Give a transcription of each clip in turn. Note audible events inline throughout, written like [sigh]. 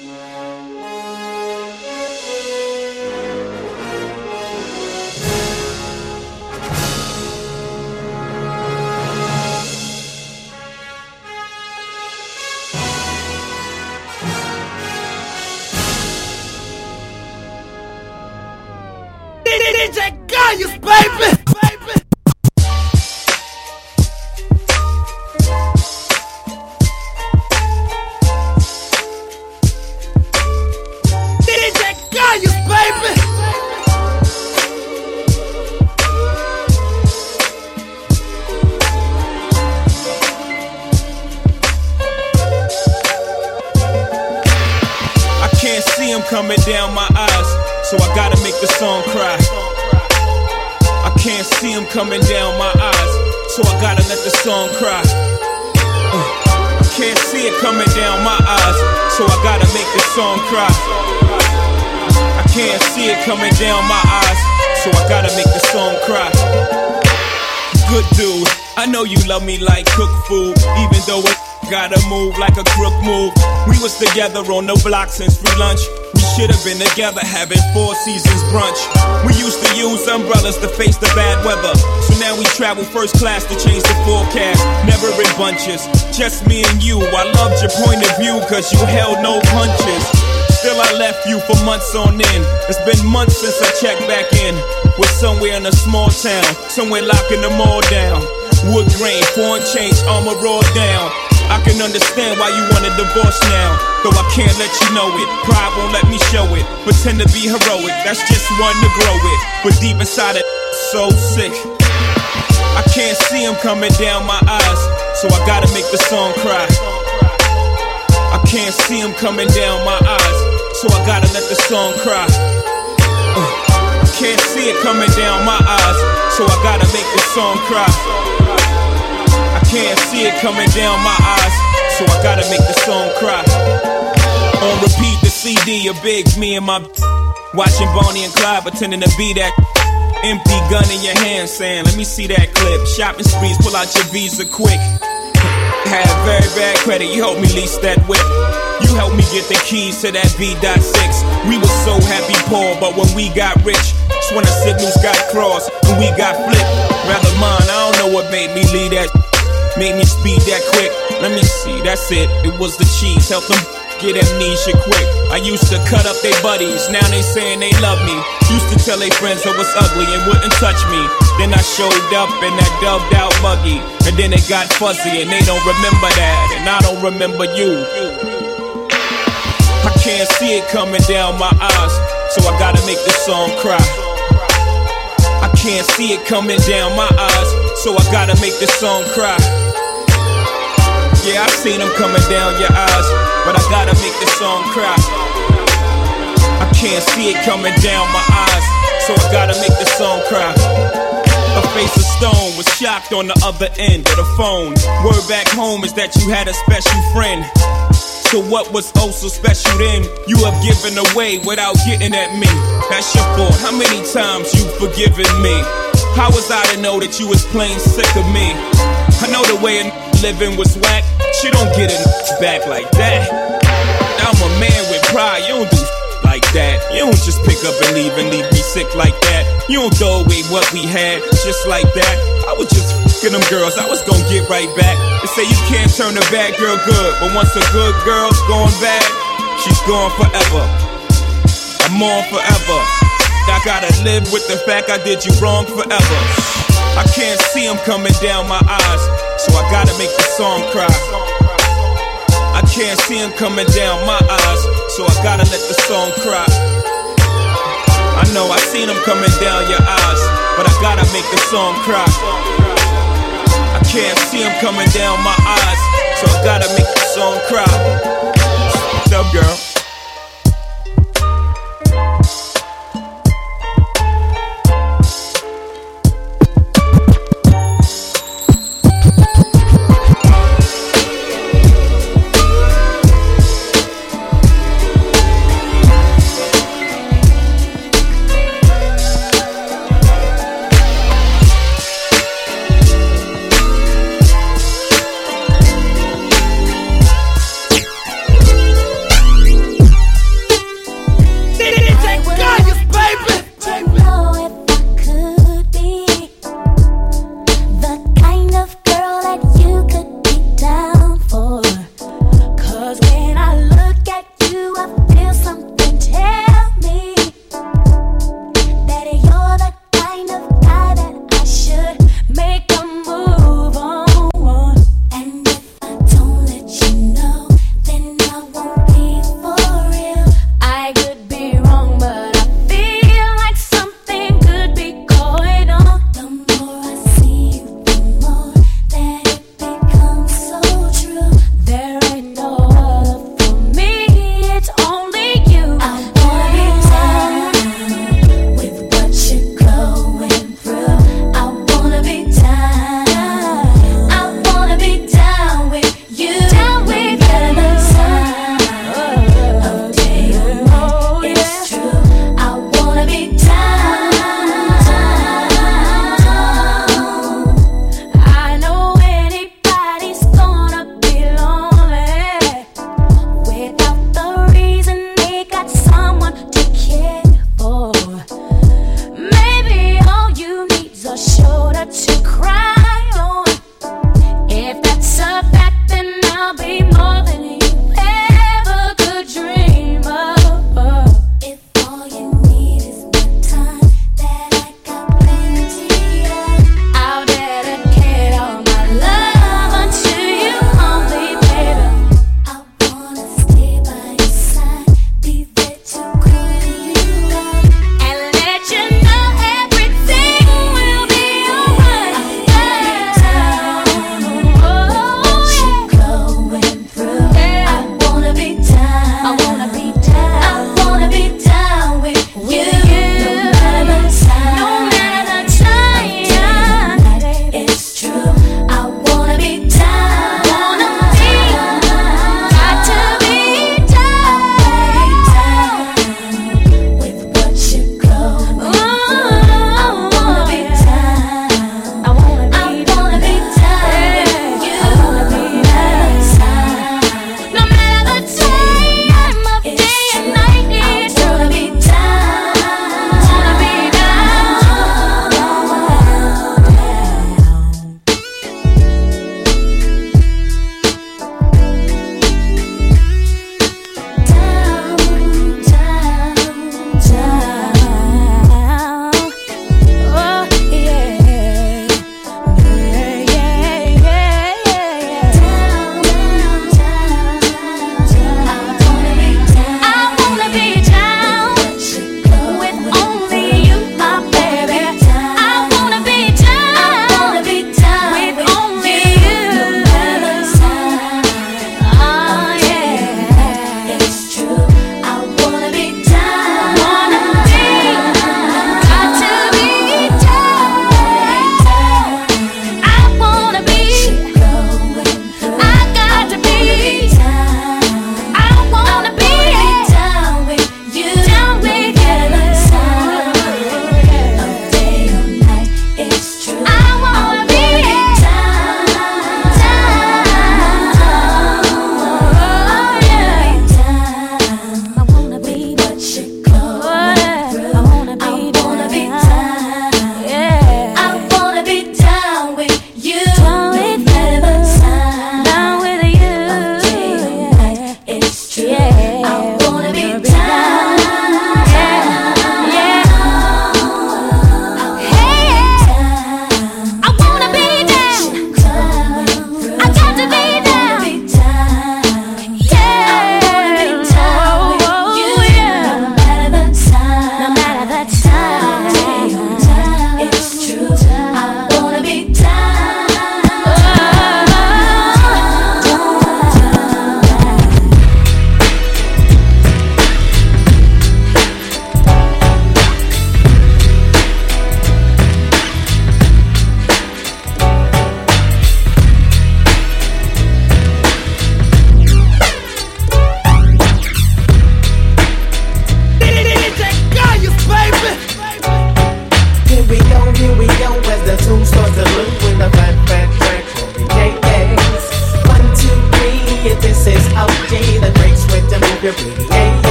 DJ together on the block since free lunch. We should have been together having four seasons brunch. We used to use umbrellas to face the bad weather. So now we travel first class to change the forecast. Never in bunches, just me and you. I loved your point of view cause you held no punches. Still, I left you for months on end. It's been months since I checked back in. We're somewhere in a small town, somewhere locking them all down. Wood grain, foreign change, Armor All down. I can understand why you want a divorce now. Though I can't let you know it. Pride won't let me show it. Pretend to be heroic, that's just one to grow it. But deep inside it, so sick. I can't see him coming down my eyes, so I gotta make the song cry. I can't see him coming down my eyes, so I gotta let the song cry. Uh, I can't see it coming down my eyes, so I gotta make the song cry. Can't see it coming down my eyes, so I gotta make the song cry. On repeat, the CD of Biggs, me and my watching Bonnie and Clyde pretending to be that empty gun in your hand, saying, "Let me see that clip." Shopping sprees, pull out your Visa quick. [laughs] Had very bad credit, you helped me lease that whip. You helped me get the keys to that V.6. We were so happy poor, but when we got rich, that's when the signals got crossed and we got flipped. Rather mine, I don't know what made me leave that. Made me speed that quick. Let me see, that's it. It was the cheese, helped them get amnesia quick. I used to cut up their buddies, now they saying they love me. Used to tell their friends I was ugly and wouldn't touch me. Then I showed up in that dubbed out buggy, and then it got fuzzy and they don't remember that, and I don't remember you. I can't see it coming down my eyes, so I gotta make this song cry. I can't see it coming down my eyes, so I gotta make this song cry. Yeah, I seen them coming down your eyes, but I gotta make this song cry. I can't see it coming down my eyes, so I gotta make this song cry. A face of stone was shocked on the other end of the phone. Word back home is that you had a special friend. So what was oh so special then? You have given away without getting at me. That's your fault. How many times you've forgiven me? How was I to know that you was plain sick of me? I know the way a living was whack. She don't get it back like that. I'm a man with pride. You don't do like that. You don't just pick up and leave and leave me sick like that. You don't throw away what we had just like that. I was just fucking them girls. I was gonna get right back. They say you can't turn a bad girl good, but once a good girl's gone bad, she's gone forever. I'm on forever. I gotta live with the fact I did you wrong forever. I can't see him coming down my eyes, so I gotta make the song cry. I can't see him coming down my eyes, so I gotta let the song cry. I know I seen him coming down your eyes, but I gotta make the song cry. I can't see him coming down my eyes, so I gotta make the song cry. What's up, girl?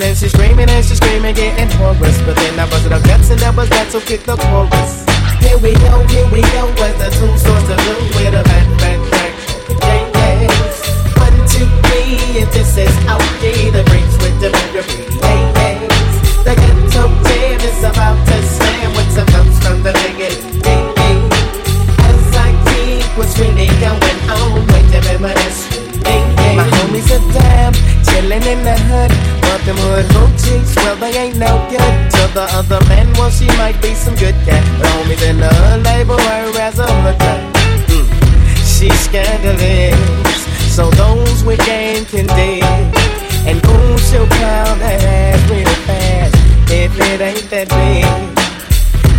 Screaming and she's screaming and she's screaming, getting hoarse. But then I busted up guts and that was that, so kick the chorus. Here we go, here we go, as the two swords of blue with a back, back, back. Yes. One, two, three, if this is OG, the breaks with the bigger pretty yes. The ghetto jam is about to slam with some notes from the bigot. As I keep what's really going on, wait to reminisce. My homies are down, chillin' in the them hood hoochies, well, they ain't no good. To the other man, well, she might be some good cat. But homies in the her as a hooker. Mm. She's scandalous, so those with game can dig. And ooh, she'll pound that ass real fast if it ain't that big.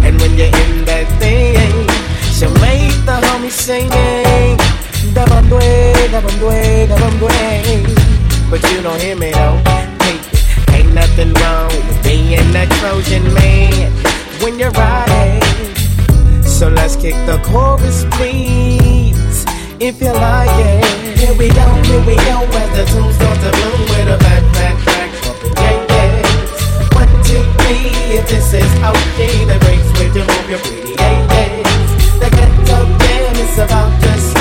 And when you're in that thing, she'll make the homies singing. Dabam dway, dabam dway, dabam dway. But you don't hear me though. Nothing wrong with being a Trojan man when you're riding. So let's kick the chorus, please, if you like it. Here we go, here we go, as the tunes start to bloom with a back, back, back, gang gangs. One, two, three, if this is OG, the breaks with you move your pretty gang gangs. The ghetto jam is about to slam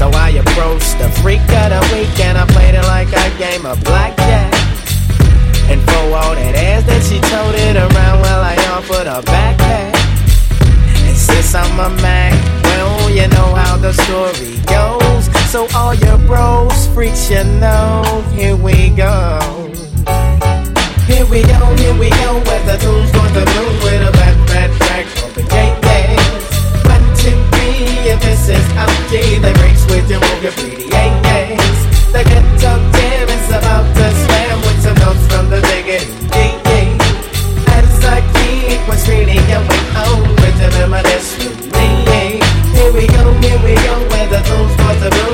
So I approached the freak of the week and I played it like a game of blackjack. And for all that ass that she toted around, well, I offered a backpack. And since I'm a Mac, well, you know how the story goes. So all your bros, freaks, you know, here we go. Here we go, here we go, as the tunes start to bloom with a back, back, back, bumping gang gangs. One, two, three, if this is OG, the breaks with you, move your pretty gang gangs. The ghetto jam is about to slam with some notes from the bigot. As I keep on with the reminisce with me. Here we go, here we go, where the tunes start to bloom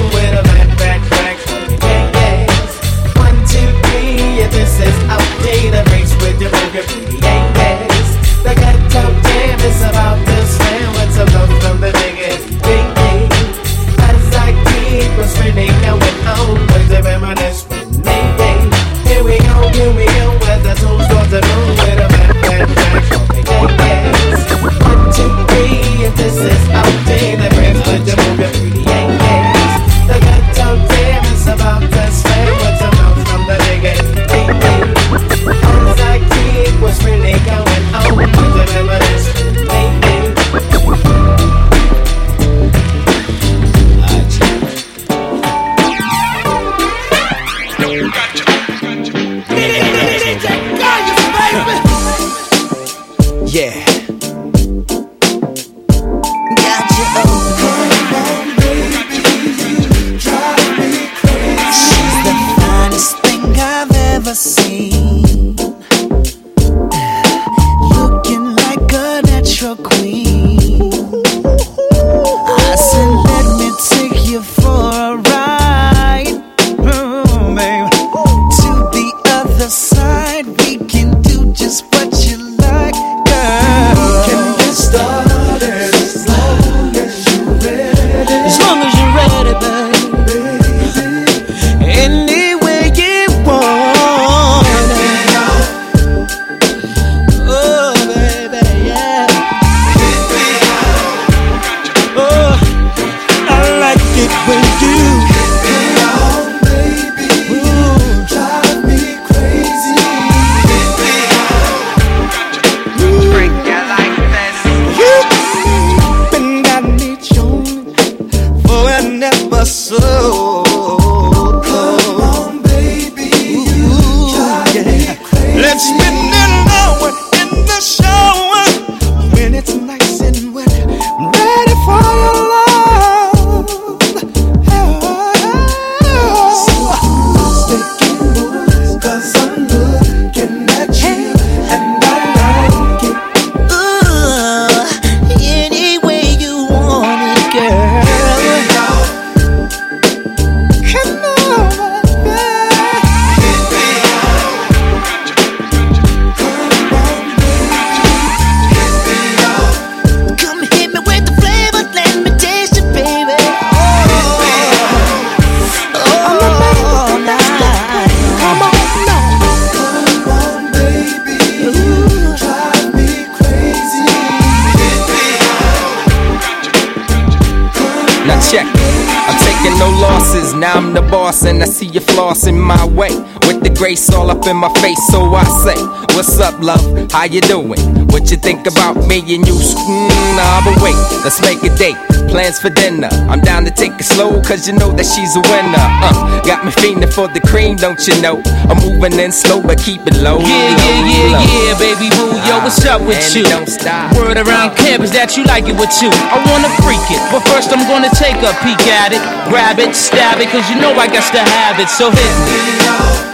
in my face, so I say, What's up, love? How you doing? What you think about me and you? Mm, nah, but wait, let's make a date. Plans for dinner. I'm down to take it slow, cause you know that she's a winner. Uh, got me fiending for the cream, don't you know? I'm moving in slow, but keep it low. Yeah, yeah, yeah, low. yeah, baby boo, yo, what's up with And you? don't stop. Word around campus that you like it with you. I wanna freak it, but first I'm gonna take a peek at it, grab it, stab it, cause you know I got to have it. So hit me.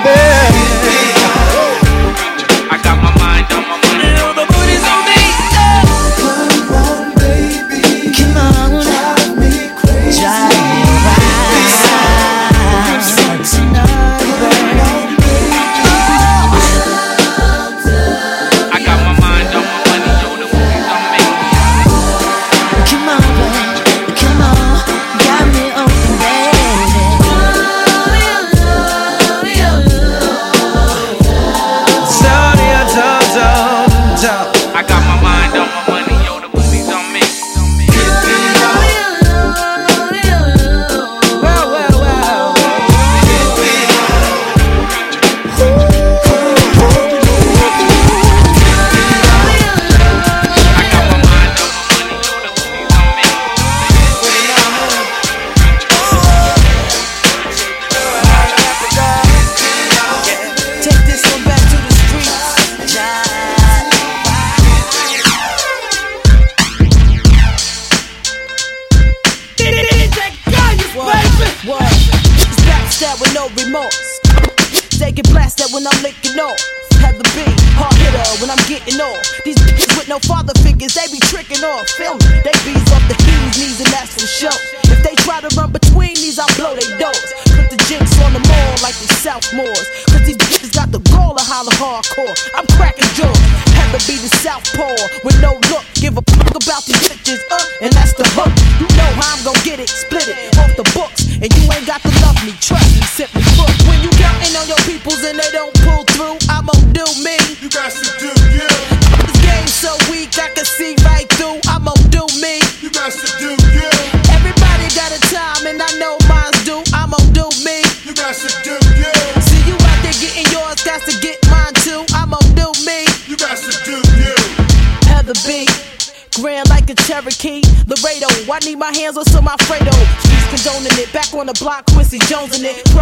I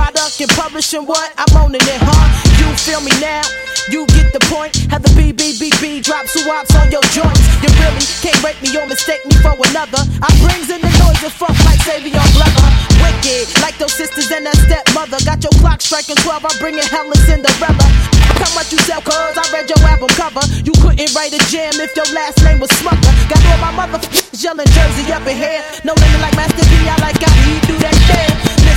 Product and publishing what? I'm owning it, huh? You feel me now? You get the point. Have the BBBB B, B, drop swaps on your joints. You really can't break me or mistake me for another. I brings in the noise and funk like Savion Glover. Wicked, like those sisters and that stepmother. Got your clock striking 12, I'm bringing hell and Cinderella. How much you sell, cuz I read your album cover. You couldn't write a jam if your last name was Smucker. Got all my motherfuckers yelling Jersey up in here. No living like Master P, I like how he do that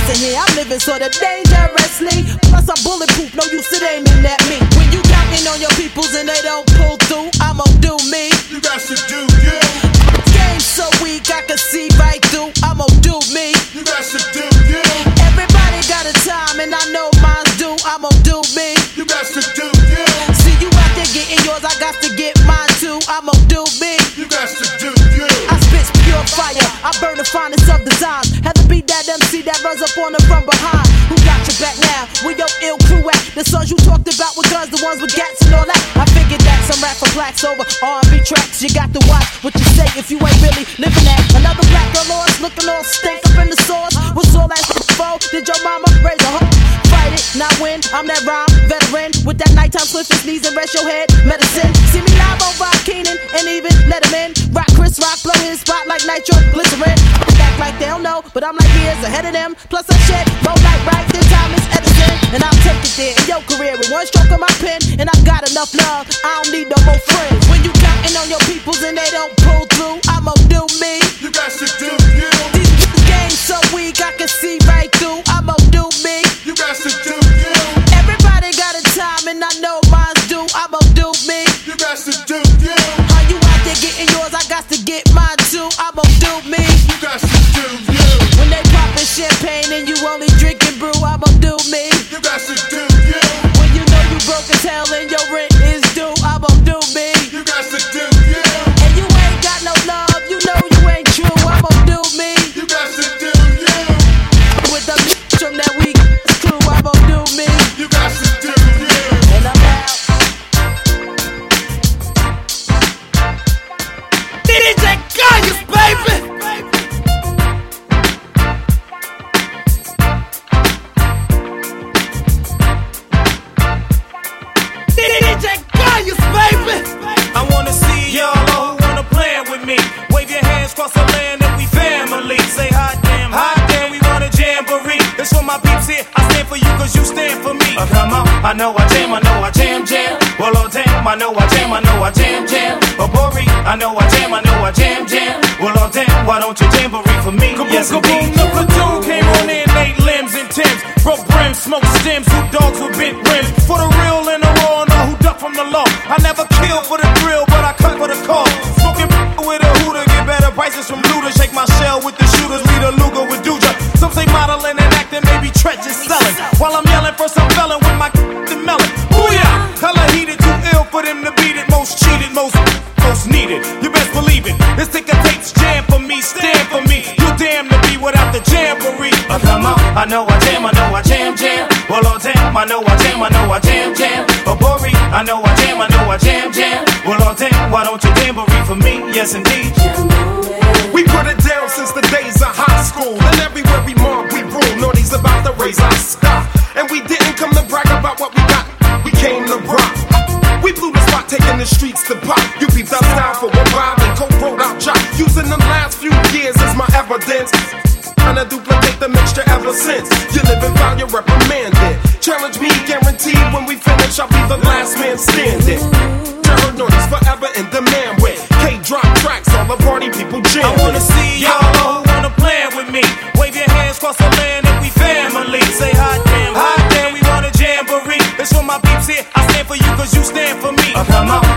thing. Listen here, I'm living sorta dangerously. Plus I'm bulletproof, no use it aiming at me. When you counting on your peoples and they don't pull through, I'ma do me. You got to do you. Game so weak, I can see right through. I'ma do me. You got to do you. Everybody got a time and I know mine's due. I'ma do me. You got to do you. See you out there getting yours, I got to get mine too. I'ma do me. You got to do you. I spit pure fire, I burn the finest of designs. Had to be that MC runs up on the from behind. Who got your back now? Where your ill crew at? The songs you talked about with guns, the ones with gats and all that. I figured that some rap for blacks over R&B tracks. You got to watch what you say if you ain't really living that. Another black girl lost, looking all stink up in the sauce. What's all that for? Did your mama raise a hoe? Fight it, not win. I'm that rhyme veteran with that nighttime swift and sneeze and rest your head. Medicine. See me live on Rock Keenan and even let him in. Rock Chris Rock, blow his spot like nitro glycerin. Act like they don't know, but I'm like years ahead of them. Plus I shit, more like right than Thomas Edison. And I'll take it there in your career with one stroke of my pen. And I got enough love, I don't need no more friends. When you counting on your peoples and they don't pull through, I'ma do me. You got to do you. These these games so weak, I can see right through. I'ma do me. I'ma do me. You got to do you. When they poppin' champagne and you only drinking brew, I'ma do me. You got to do you. When you know you broke as hell and your rent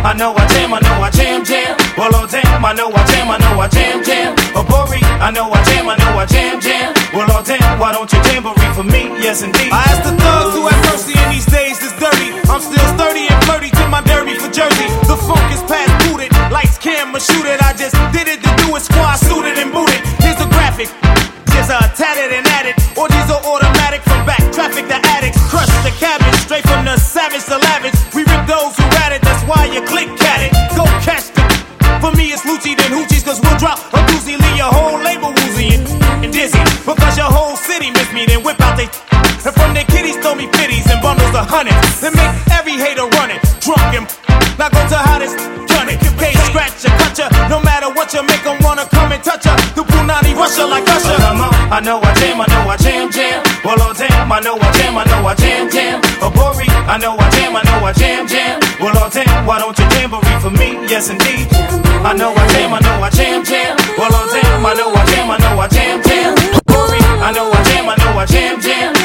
I know I jam, I know I jam, jam. Well, oh damn, I know I jam, I know I jam, jam. Oh, Bori, I know I jam, I know I jam, jam. Well, oh damn, why don't you jamboree for me? Yes, indeed. I asked the thugs who have mercy in these days is dirty. I'm still sturdy and flirty to my derby for Jersey. The funk is past booted, lights, camera, shoot it. I just did it to do it, squad suited and booted. Here's a graphic. Here's a tatted and added. Or these are your click at it. Go catch them. For me, it's Lucci than Hoochies, cause we'll drop a doozy, leave your whole label woozy and dizzy. Because your whole city miss me, then whip out they. And from their kitties, throw me fitties and bundles of honey. And make every hater run it, drunk him. Now go to hottest, gun it. Pay, scratch ya, cut ya. No matter what you make them wanna come and touch ya. The Punani Russia like Usher. I know I jam, I know I jam, jam know I jam, I know I jam, jam. Obori, I know I jam, I know I jam, jam. Well, all damn, why don't you jamboree for me? Yes, indeed. I know I jam, I know I jam, jam. Well, all damn, I know I jam, I know I jam, jam. Obori, I know I jam, I know I jam, jam.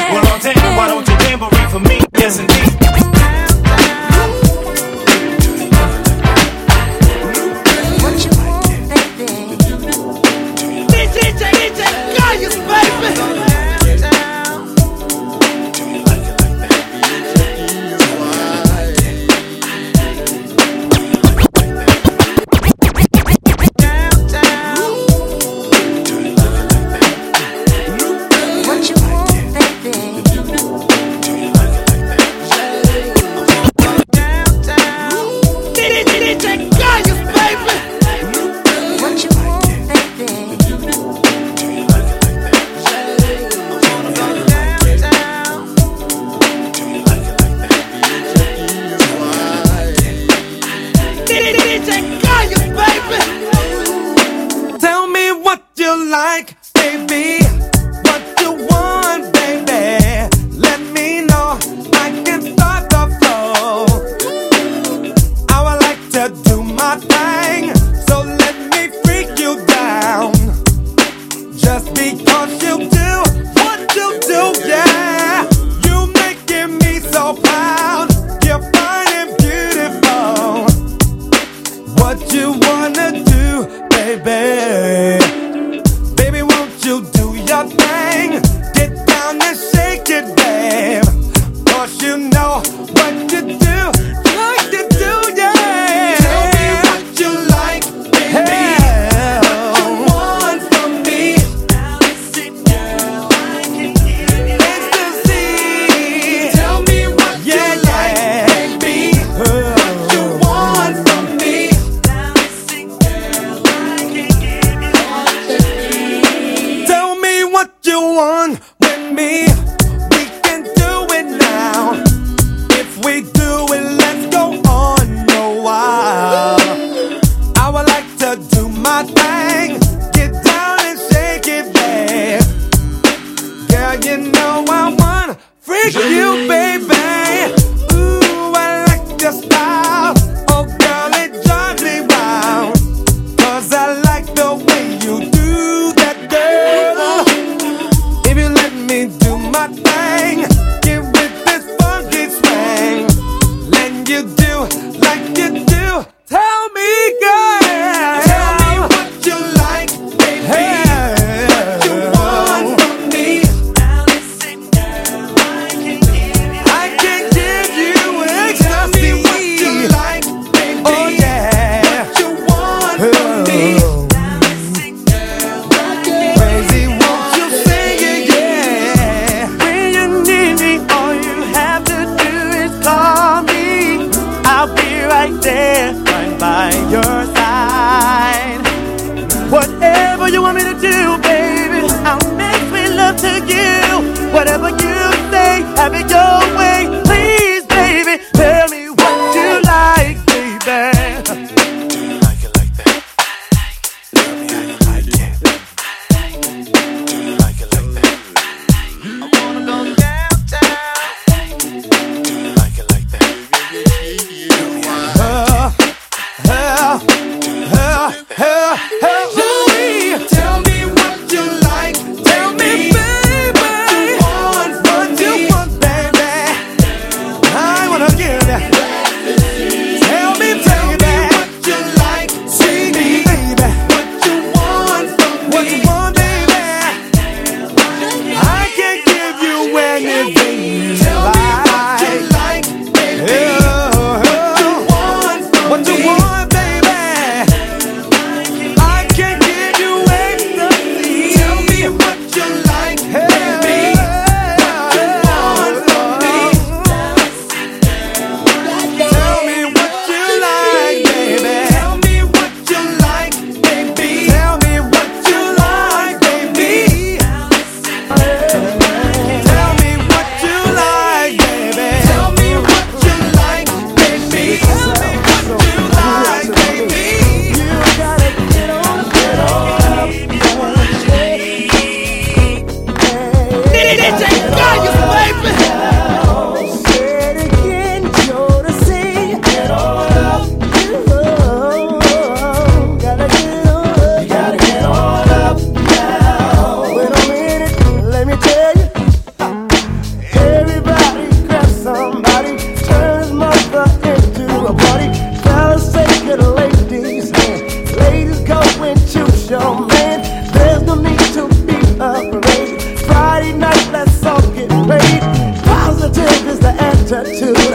Your man. There's no need to be afraid. Friday night, let's all get paid. Positive is the attitude.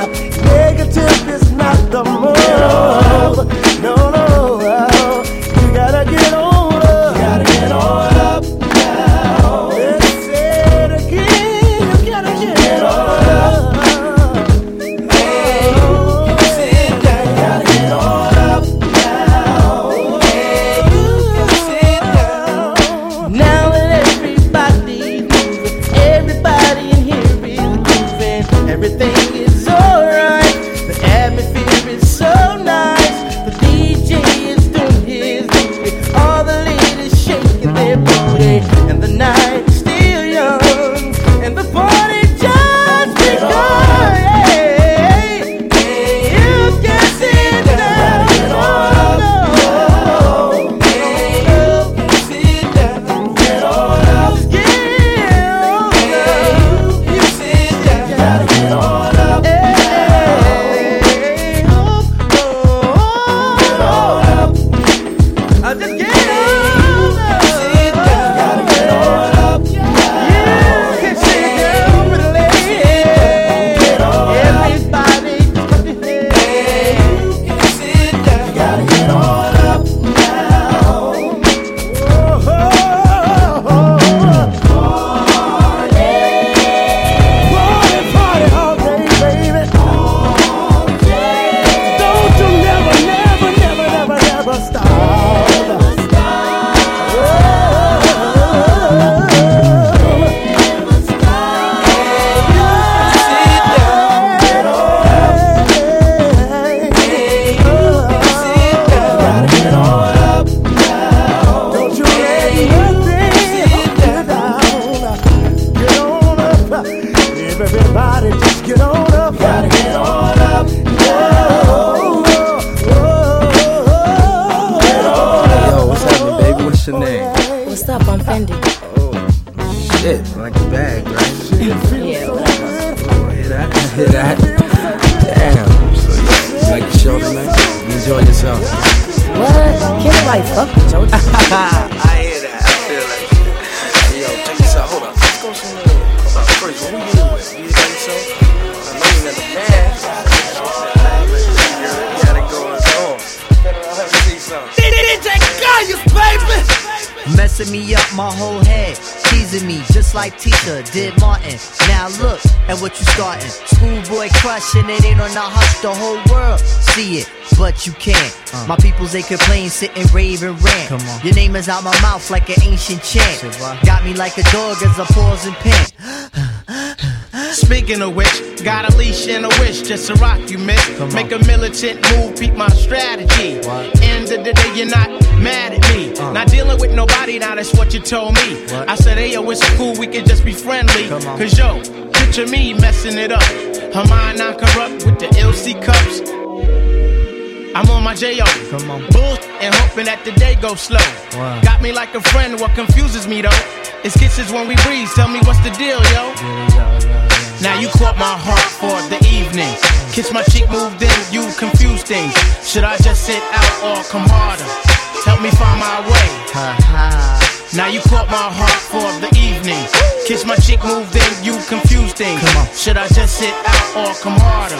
Can't nobody fuck with Joe. I hear that. I feel like. Yo, check this out. Hold on. Let's go somewhere. Hold on. First, who you with? You by yourself? I know you got the bag. You got it going on. Let me see something. Messing me up my whole head, teasing me just like Tisha did Martin. Now look at what you starting. Schoolboy crushing it ain't on the hush, the whole world see it, but you can't. My peoples they complain, sit and rave and rant. Come on. Your name is out my mouth like an ancient chant. Got me like a dog as I pause and pant. [gasps] Speaking of which, got a leash and a wish just to rock you, miss. Make a militant move, beat my strategy. What? End of the day, you're not mad at me. Uh. Not dealing with nobody, now that's what you told me. What? I said, hey, yo, it's cool, we can just be friendly. Cause yo, picture me messing it up. Her mind not corrupt with the LC cups. I'm on my J.O. Come on. Bull and hoping that the day goes slow. Wow. Got me like a friend, what confuses me though. It's kisses when we breathe, tell me what's the deal, yo. Yeah. Now you caught my heart for the evening. Kiss my cheek, moved in, you confuse things. Should I just sit out or come harder? Help me find my way. Ha ha. Now you caught my heart for the evening. Kiss my cheek, moved in, you confuse things. Come on. Should I just sit out or come harder?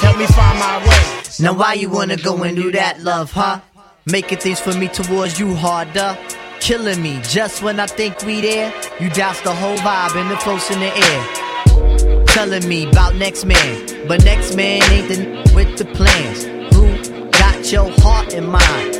Help me find my way. Now why you wanna go and do that, love, huh? Making things for me towards you harder. Killing me just when I think we there. You douse the whole vibe and the floats in the air. Telling me about next man, but next man ain't the with the plans. Who got your heart in mind?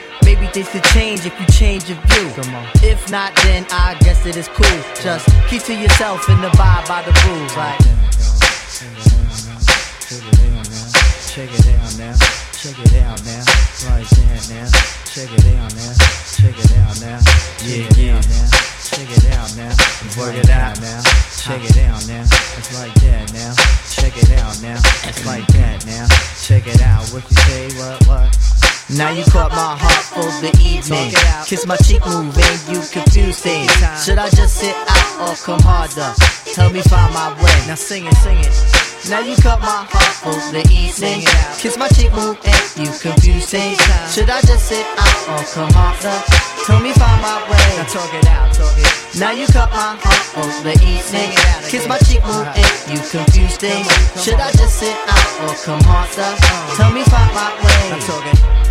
Maybe things could change if you change your view. Come on. If not, then I guess it is cool. Just keep to yourself and abide by the rules. Like, Check it down now. Check it down now. Check it out now. Like that now. Check it out now. Check it out now. Yeah, yeah. Now. Check it out now. Work it out now. Check it out now. It's like that now. Check it out now. It's like that now. Check it out. What you say? What? What? Now you caught my heart for the evening. Kiss my cheek moving, you confuse things. Should I just sit out or come harder? Help me find my way. Now sing it, sing it. Now you cut my heart for the evening. Kiss my cheek move and you confuse things. Should I just sit out or come harder? Tell me find my way. Now talk it out, talk it. Now you cut my heart for the evening. Kiss my cheek move and you confuse things. Should I just sit out or come harder? Tell me find my way. Now talk it.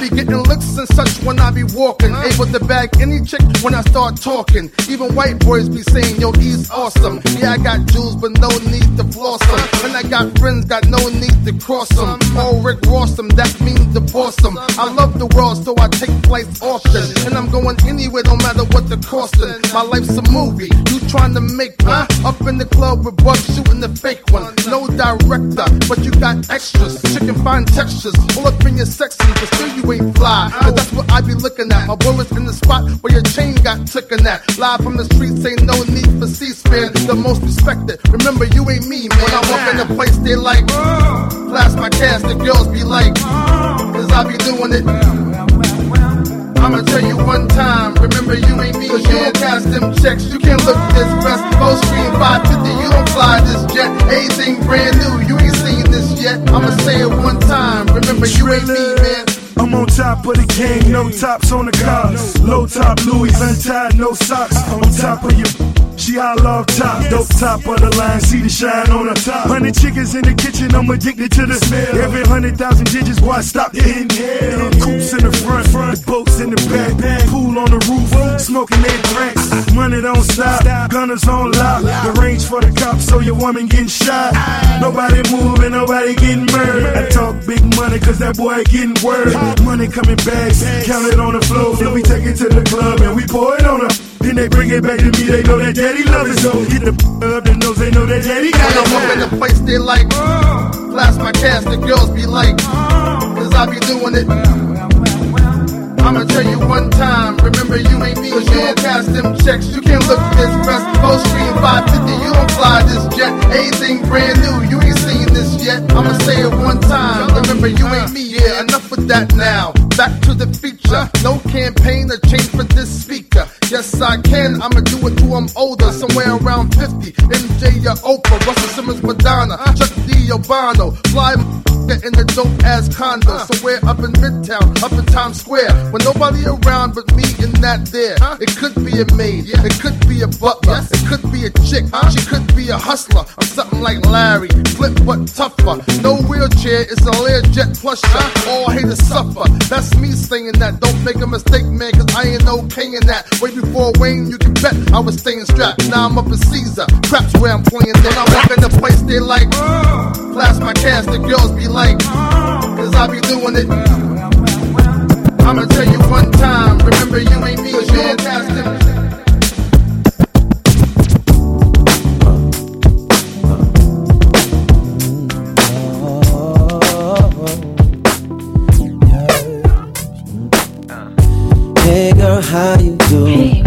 be getting looks and such when I be walking. Able to bag any chick when I start talking. Even white boys be saying, yo, he's awesome. Yeah, I got jewels, but no need to floss them. And I got friends, got no need to cross them. All Rick Ross that means the boss them. I love the world, so I take flights often. And I'm going anywhere, no matter what the costing. My life's a movie, you trying to make one. Up in the club with bugs shooting the fake one. No director, but you got extras. Chicken fine textures, all up in your section, but still you ain't fly. Cause that's what I be looking at. My bullets in the spot where your chain got taken at. Live from the streets, ain't no need for C-SPAN. The most respected. Remember, you ain't me, man. When I walk in the place, they like, blast my cast. the girls be like, cause I be doing it. I'ma tell you one time, remember you ain't me, cause you don't them checks. You can't look this best. Full screen 550, you don't fly this jet. Anything brand new, you ain't seen this yet. I'ma say it one time, remember you ain't me, man. I'm on top of the game, no tops on the car. Low top Louis, untied, no socks. On top of your. She all off top, dope top of the line, see the shine on her top. Hundred chickens in the kitchen, I'm addicted to the smell. Every hundred thousand digits, why stop the inhale? Coops in the front, the boats in the back, pool on the roof, smoking their drinks. Money don't stop, gunners on lock. The range for the cops, so your woman getting shot. Nobody moving, nobody getting murdered. I talk big money, cause that boy getting word. Money coming bags, count it on the floor. Then we take it to the club and we pour it on her. Then they bring it back to me, they know that daddy love it. So get the [laughs] up the nose, they know that daddy got When I walk in the place, they like, blast my cash, the girls be like, cause I be doing it. I'ma tell you one time, remember you ain't me, cause you don't cash them checks. You can't look this best. Full screen 550, you don't fly this jet. Anything brand new, you ain't this yet. I'ma say it one time, remember you ain't me, yeah, enough with that now. Back to the feature, no campaign or change for this speaker. Yes, I can, I'ma do it till I'm older, somewhere around 50. MJ or uh, Oprah, Russell Simmons, Madonna, Chuck D. Obano, fly in the dope ass condo, uh. somewhere up in Midtown, up in Times Square, with nobody around but me and that there. It could be a maid, it could be a butler, it could be a chick, she could be a hustler. I'm something like Larry, flip but tougher. No wheelchair, it's a Learjet plusher. All haters suffer. That's me saying that. Don't make a mistake, man, cause I ain't okay in that. Way before Wayne, you can bet I was staying strapped. Now I'm up in Caesar, craps where I'm playing. Then I walk in the place, they like, flash my cash, the girls be like, cause I be doing it. I'ma tell you one time, remember you ain't me, cause you don't. Hey girl, how you doing?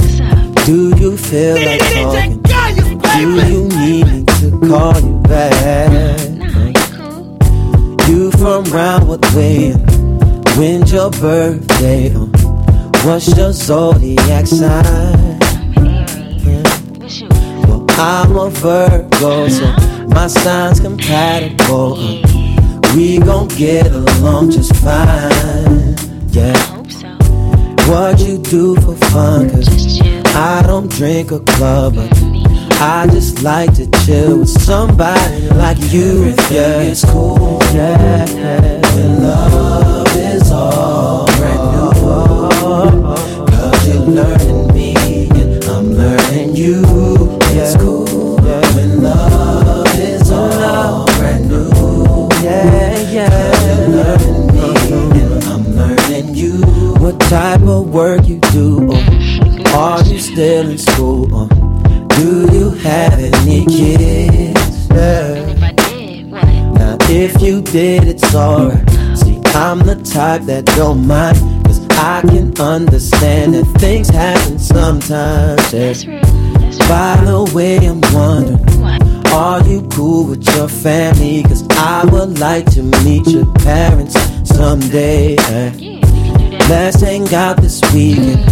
Do you feel like talking? Do you need me to call you back? You from Roundwood Way? When's your birthday? What's your zodiac sign? Well, I'm a Virgo, so my signs compatible. We gon' get along just fine. Yeah. What you do for fun? Cause I don't drink a club, but I just like to chill with somebody like you. Yeah, it's cool. Yeah, when love of work you do? Or are you still in school? Or do you have any kids? Yeah. Now, if you did, it's alright. See, I'm the type that don't mind. Cause I can understand that things happen sometimes. Yeah. By the way, I'm wondering. Are you cool with your family? Cause I would like to meet your parents someday. eh? Let's hang out this weekend.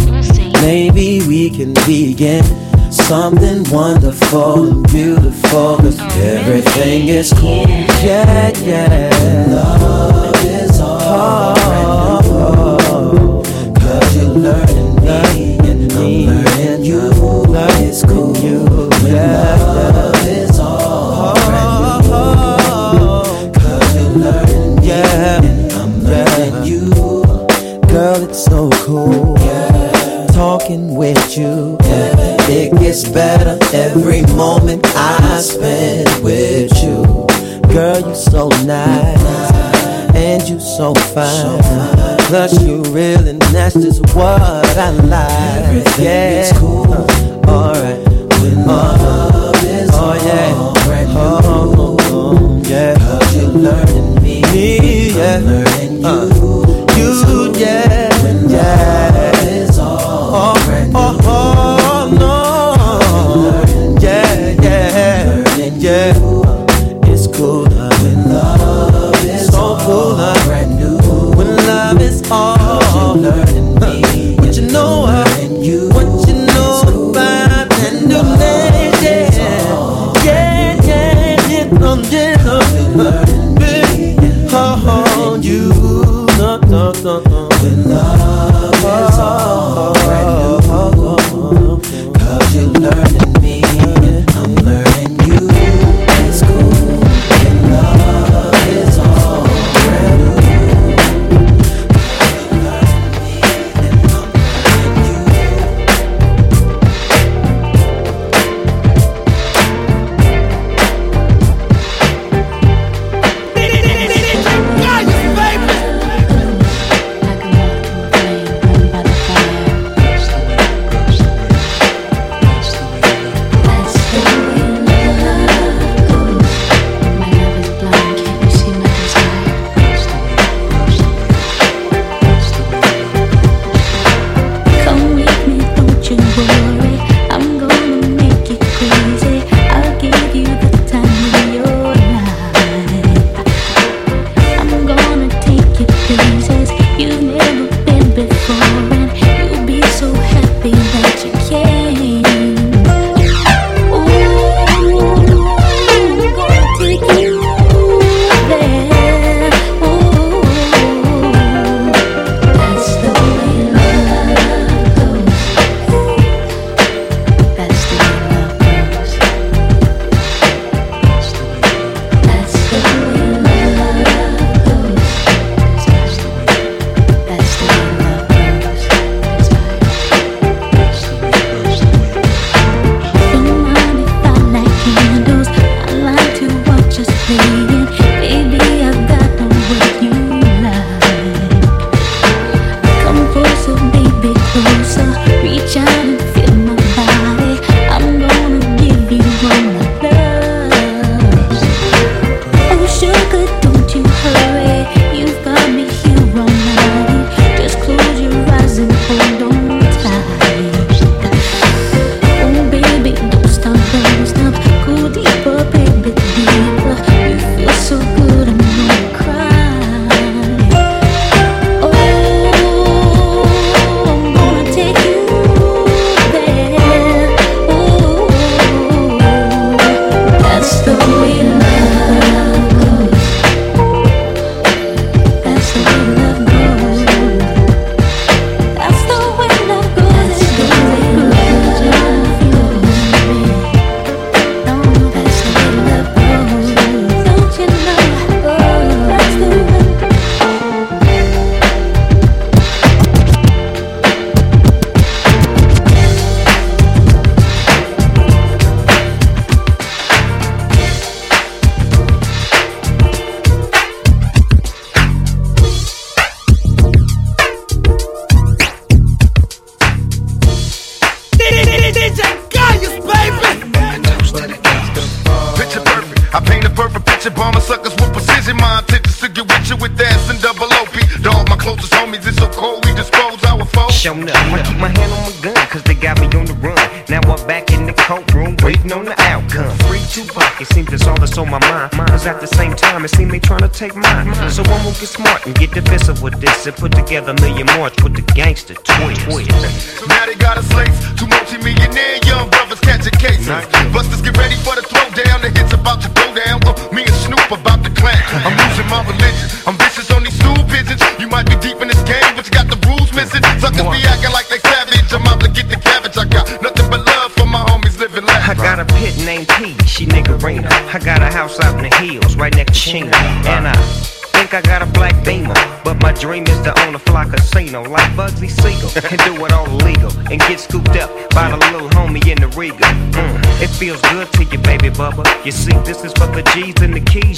Maybe we can begin something wonderful and beautiful. Cause everything is cool. Yeah, yeah. Love is all. Cause you're learning me and I'm learning you. Love is cool. Yeah, gets better every moment I spend with you. Girl, you so nice. And you so fine. Plus you real and that's just what I like. Everything yeah. is cool. Alright. When love is oh, yeah. Oh, oh, yeah. Cause you're learning me. Me, yeah. I'm learning you. Uh,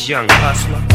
young hustler.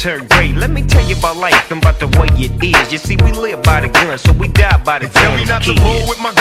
turn gray. Let me tell you about life and about the way it is. You see, we live by the gun, so we die by the gun. Tell me not to roll with my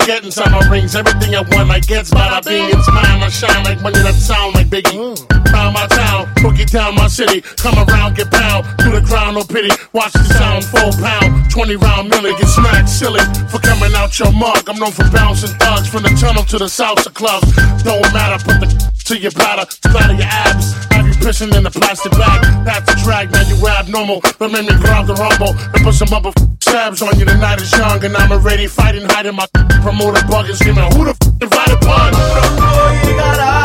forgetting some of my rings. Everything I want, I get. Bada bing, it's mine. I shine like money that sound like Biggie. Mm. Found my town, boogie down my city. Come around, get pound. Do the crown, no pity. Watch the sound, full pound. 20 round million, get smacked silly. For coming out your mug, I'm known for bouncing thugs. From the tunnel to the salsa clubs. Don't matter, put the to your bladder, splatter your abs pissing in a plastic bag. Pass to track, now you abnormal. But make me grab the rumble and put some other tabs on you. The night is young and I'm already fighting, hiding my promoter bug and screaming, Who the f*** invited pun? Who the f*** you got out?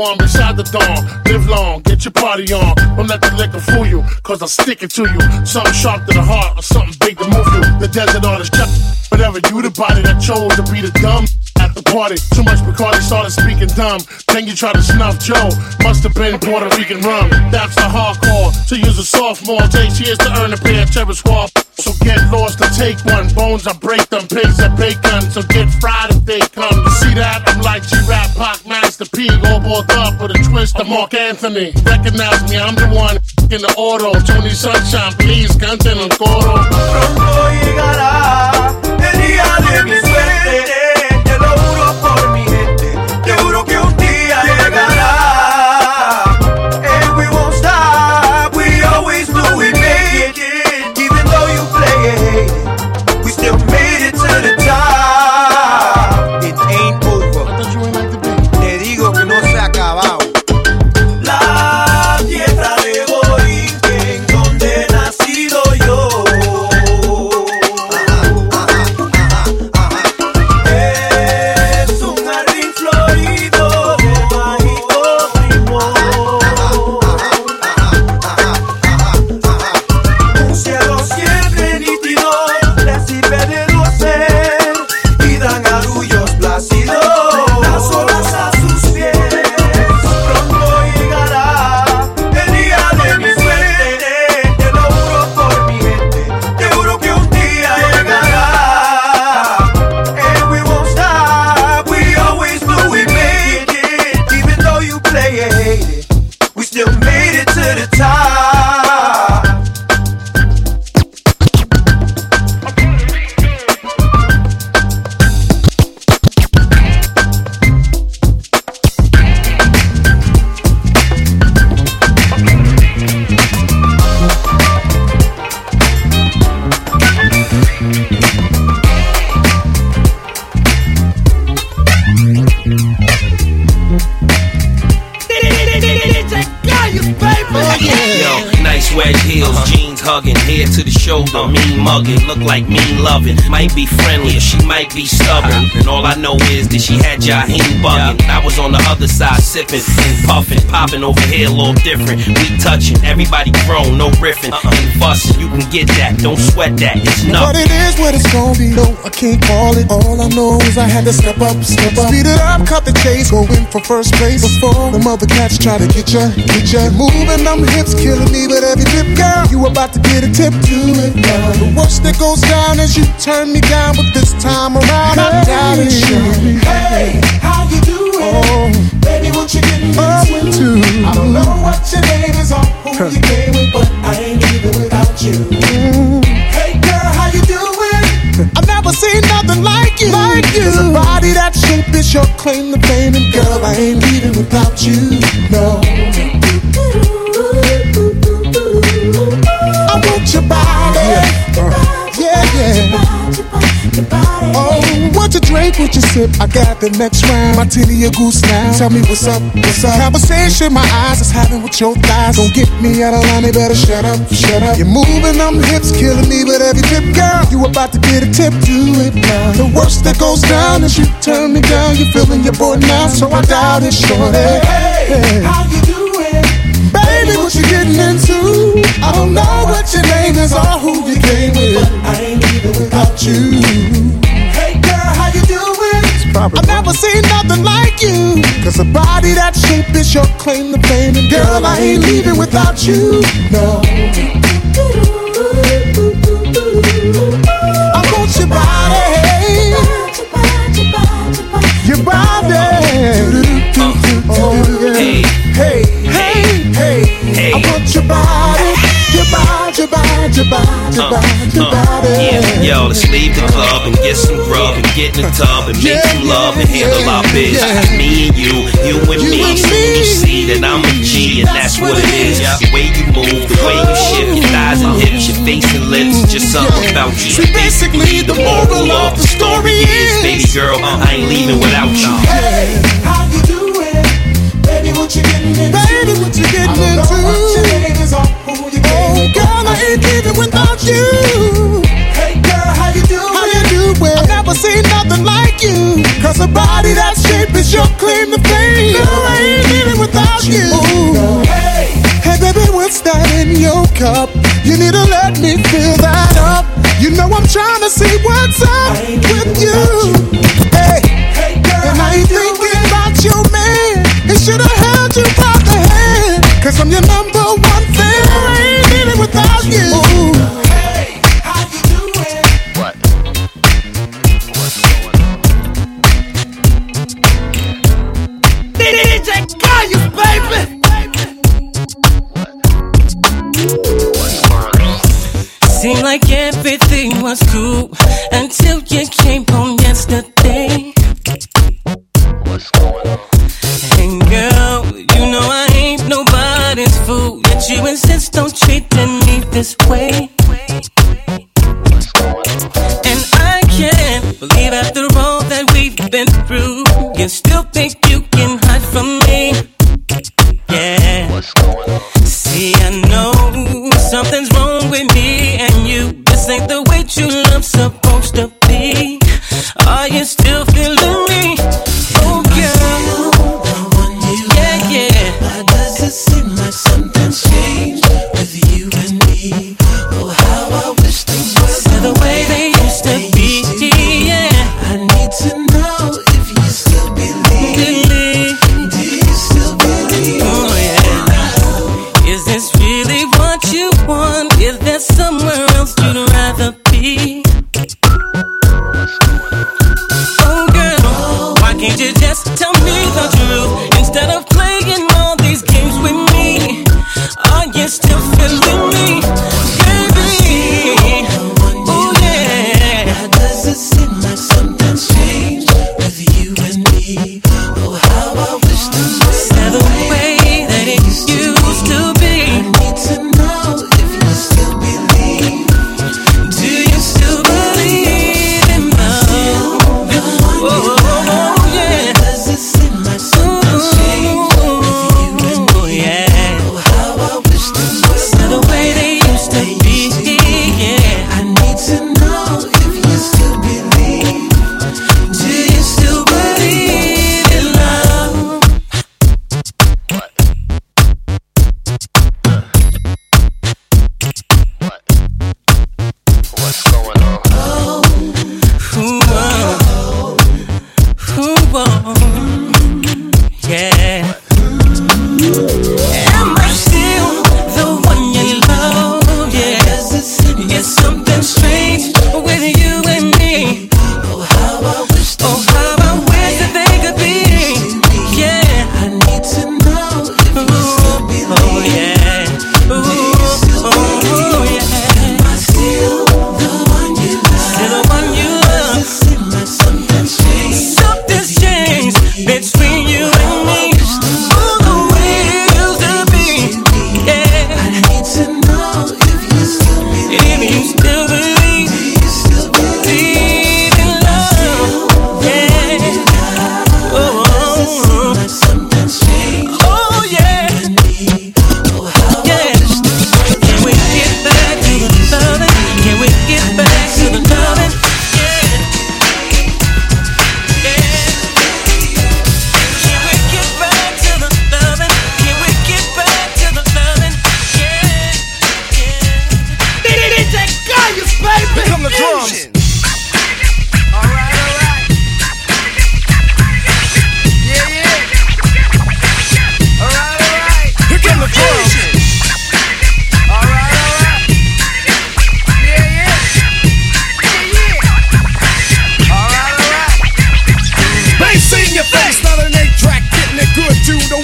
One beside the dawn. Live long, get your party on. Don't let the liquor fool you, cause I'll stick it to you. Something sharp to the heart or something big to move you. The desert shut. Whatever you the body that chose to be the dumb at the party. Too much Bacardi started speaking dumb. Then you try to snuff Joe. Must have been Puerto Rican rum. That's the hardcore. To use a sophomore, takes years to earn a pair of terror squad. So get lost and take one. Bones, I break them. Pigs, I bacon. So get fried if they come. You see that? I'm like G-Rap, Pac, Master P. All balled up with a twist of Marc Anthony. Recognize me, I'm the one in the auto. Tony Sunshine, please, canten el coro. Pronto llegará el día de mi suerte, that she had Jaheim bugging. I was on the other side sipping and puffing, popping over here a little different. We touching, everybody grown, no riffing uh-uh. and fussing. You can get that, don't sweat that, it's But nothing. it is what it's gonna be. No, I can't call it. All I know is I had to step up, step up. Speed it up, cut the chase, go in for first place. Before the mother cats try to get ya, get ya. Moving them hips, killing me with every tip, girl. You about to get a tip to it, girl. The worst that goes down as you turn me down, but this time around I doubt it. Hey, how you doing? Oh, Baby, what you getting up into? to? I don't know what your name is or who you came with, but I ain't leaving without you. Mm. Hey girl, how you doing? I've never seen nothing like you. Like you. There's a body that shape is your claim to fame, and girl, I ain't leaving without you. No. Drink, what you sip? I got the next round. My titty a goose now. Tell me what's up, what's up? Conversation my eyes is having with your thighs. Don't get me out of line, they better shut up, shut up. You're moving them hips, killing me with every tip, girl. You about to get a tip, do it now. The worst that goes down is you turn me down. You're feeling your boy now, so I doubt it, shorty. Hey, How you doing? Baby, what you getting into? I don't know what your name is or who you came with. but I ain't leaving without you. I've never seen nothing like you. Cause a body that shape is your claim to fame. And girl, I ain't leaving without you. No. I want your body. Your body. Oh, yeah. Hey, Hey, hey, hey. hey. I want your body. Your body, your body, your body, your body, your body. Yeah, yo, let's leave the club and get some grub and get in the tub and make some love and handle our business. Me and you, you and me. Soon you see that I'm a G and that's what it is. The way you move, the way you shift your thighs and hips, your face and lips, just something about you. So basically, the moral of the story is, baby girl, I ain't leaving without you. Hey, how you doing? Baby, what you getting into? Baby, what you getting I don't into? ain't living without you. Hey girl, how you doing? How you doing? I've never seen nothing like you. Cause a body that shape is your claim to fame. Girl, I ain't living without you. Hey, hey baby, what's that in your cup? You need to let me fill that up. You know I'm trying to see what's up with you. and still think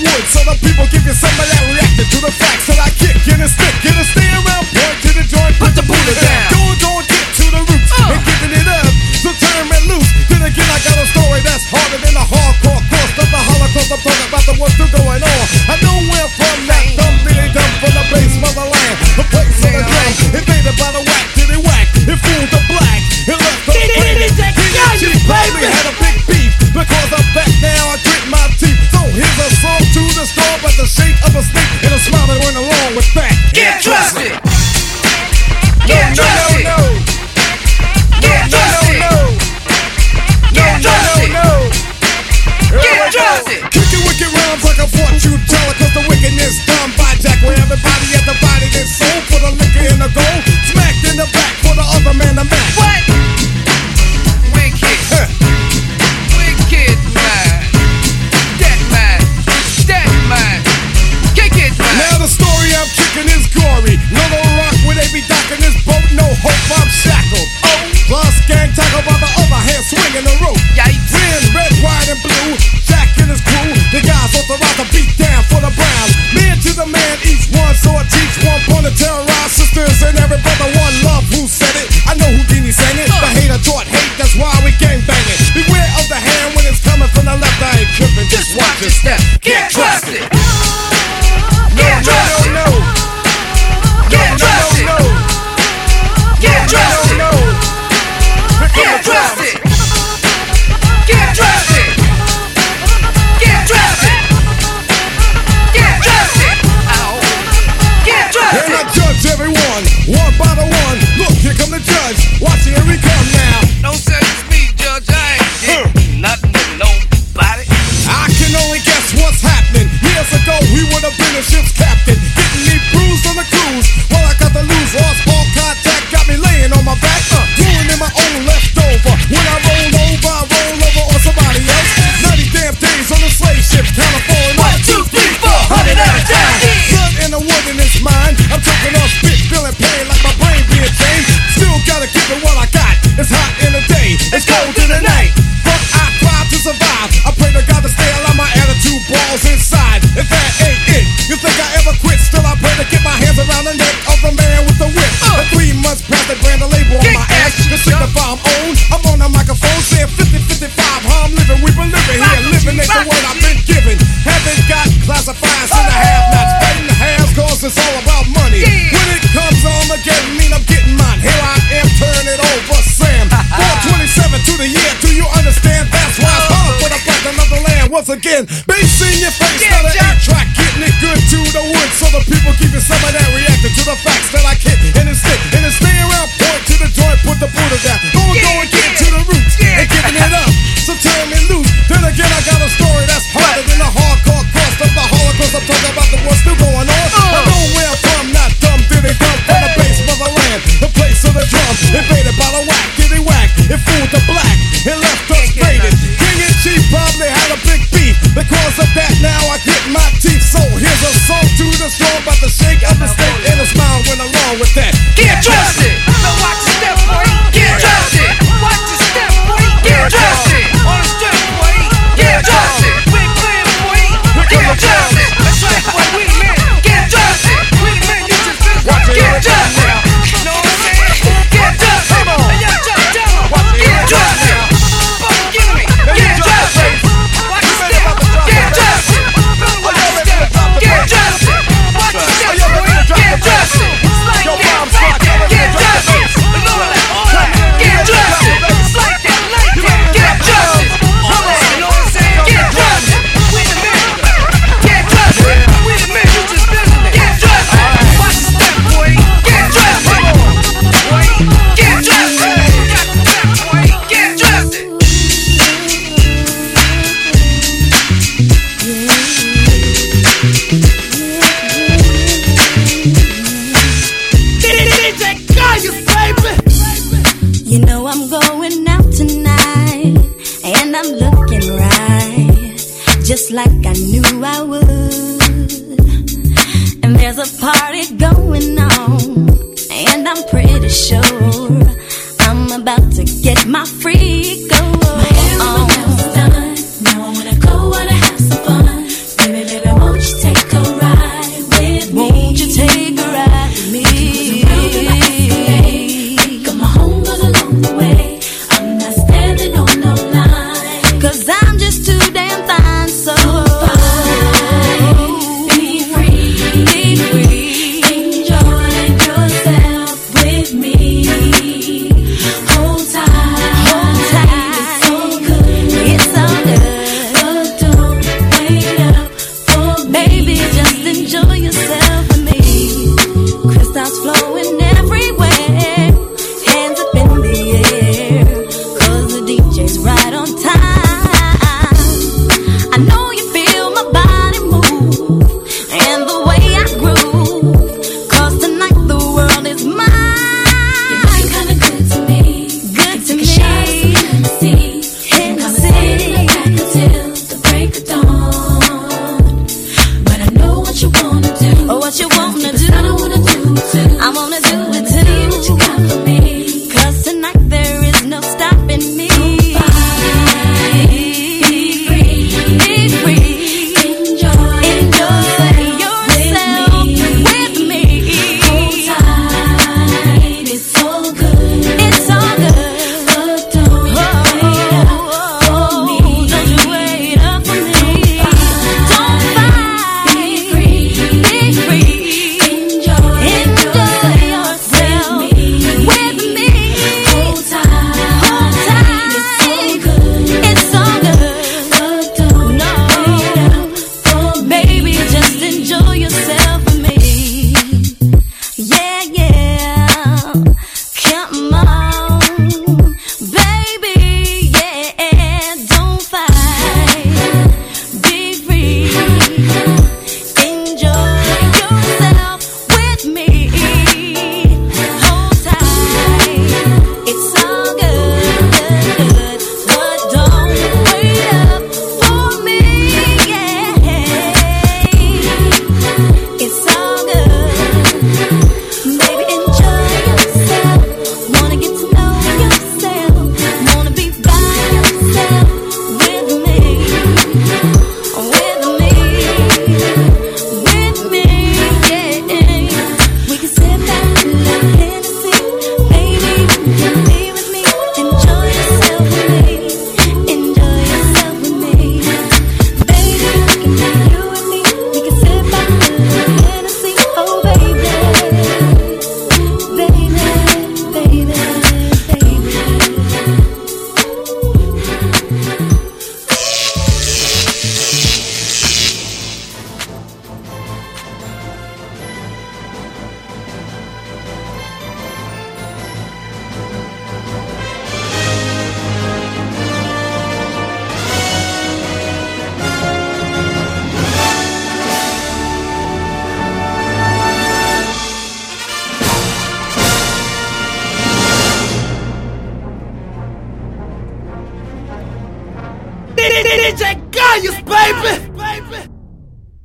wood. So the people give you something that reacted to the facts that I kick in and stick